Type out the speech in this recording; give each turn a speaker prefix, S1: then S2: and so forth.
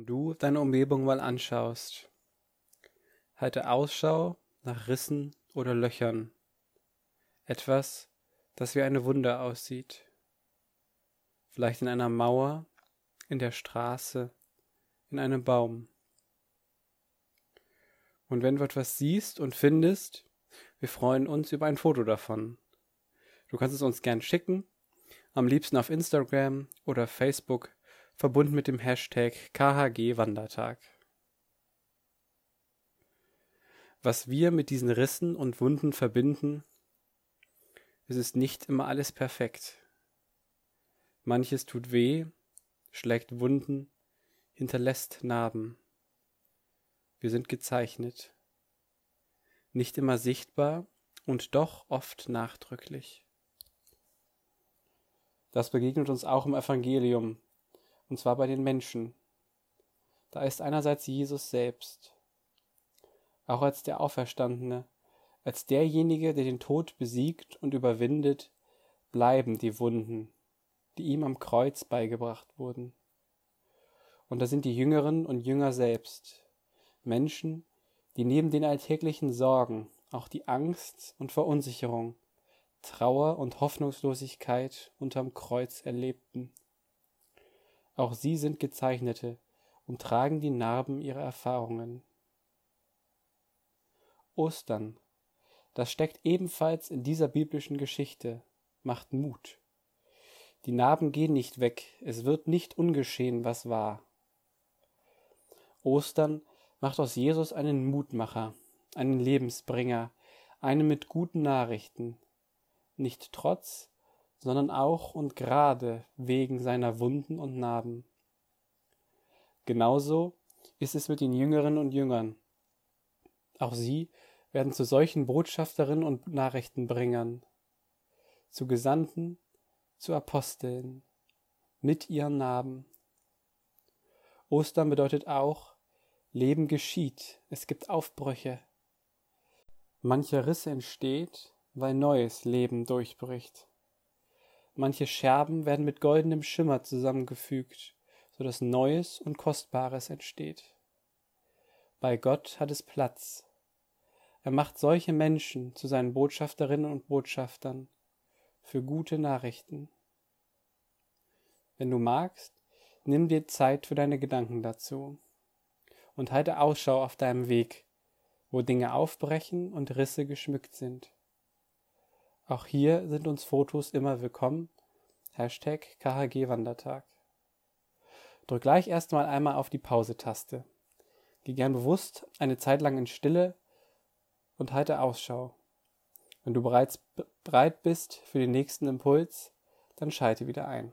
S1: Wenn du deine Umgebung mal anschaust, halte Ausschau nach Rissen oder Löchern. Etwas, das wie eine Wunde aussieht. Vielleicht in einer Mauer, in der Straße, in einem Baum. Und wenn du etwas siehst und findest, wir freuen uns über ein Foto davon. Du kannst es uns gern schicken, am liebsten auf Instagram oder Facebook verbunden mit dem Hashtag KHG Wandertag. Was wir mit diesen Rissen und Wunden verbinden, es ist nicht immer alles perfekt. Manches tut weh, schlägt Wunden, hinterlässt Narben. Wir sind gezeichnet, nicht immer sichtbar und doch oft nachdrücklich. Das begegnet uns auch im Evangelium, und zwar bei den Menschen. Da ist einerseits Jesus selbst, auch als der Auferstandene, als derjenige, der den Tod besiegt und überwindet, bleiben die Wunden, die ihm am Kreuz beigebracht wurden. Und da sind die Jüngeren und Jünger selbst, Menschen, die neben den alltäglichen Sorgen auch die Angst und Verunsicherung, Trauer und Hoffnungslosigkeit unterm Kreuz erlebten. Auch sie sind Gezeichnete und tragen die Narben ihrer Erfahrungen. Ostern, das steckt ebenfalls in dieser biblischen Geschichte, macht Mut. Die Narben gehen nicht weg, es wird nicht ungeschehen, was war. Ostern macht aus Jesus einen Mutmacher, einen Lebensbringer, einen mit guten Nachrichten, nicht trotz, sondern auch und gerade wegen seiner Wunden und Narben. Genauso ist es mit den Jüngerinnen und Jüngern. Auch sie werden zu solchen Botschafterinnen und Nachrichtenbringern, zu Gesandten, zu Aposteln, mit ihren Narben. Ostern bedeutet auch, Leben geschieht, es gibt Aufbrüche. Mancher Riss entsteht, weil neues Leben durchbricht. Manche Scherben werden mit goldenem Schimmer zusammengefügt, so dass Neues und Kostbares entsteht. Bei Gott hat es Platz. Er macht solche Menschen zu seinen Botschafterinnen und Botschaftern für gute Nachrichten. Wenn du magst, nimm dir Zeit für deine Gedanken dazu und halte Ausschau auf deinem Weg, wo Dinge aufbrechen und Risse geschmückt sind. Auch hier sind uns Fotos immer willkommen. Hashtag KHG Wandertag. Drück gleich erstmal einmal auf die Pause-Taste. Geh gern bewusst eine Zeit lang in Stille und halte Ausschau. Wenn du bereits bereit bist für den nächsten Impuls, dann schalte wieder ein.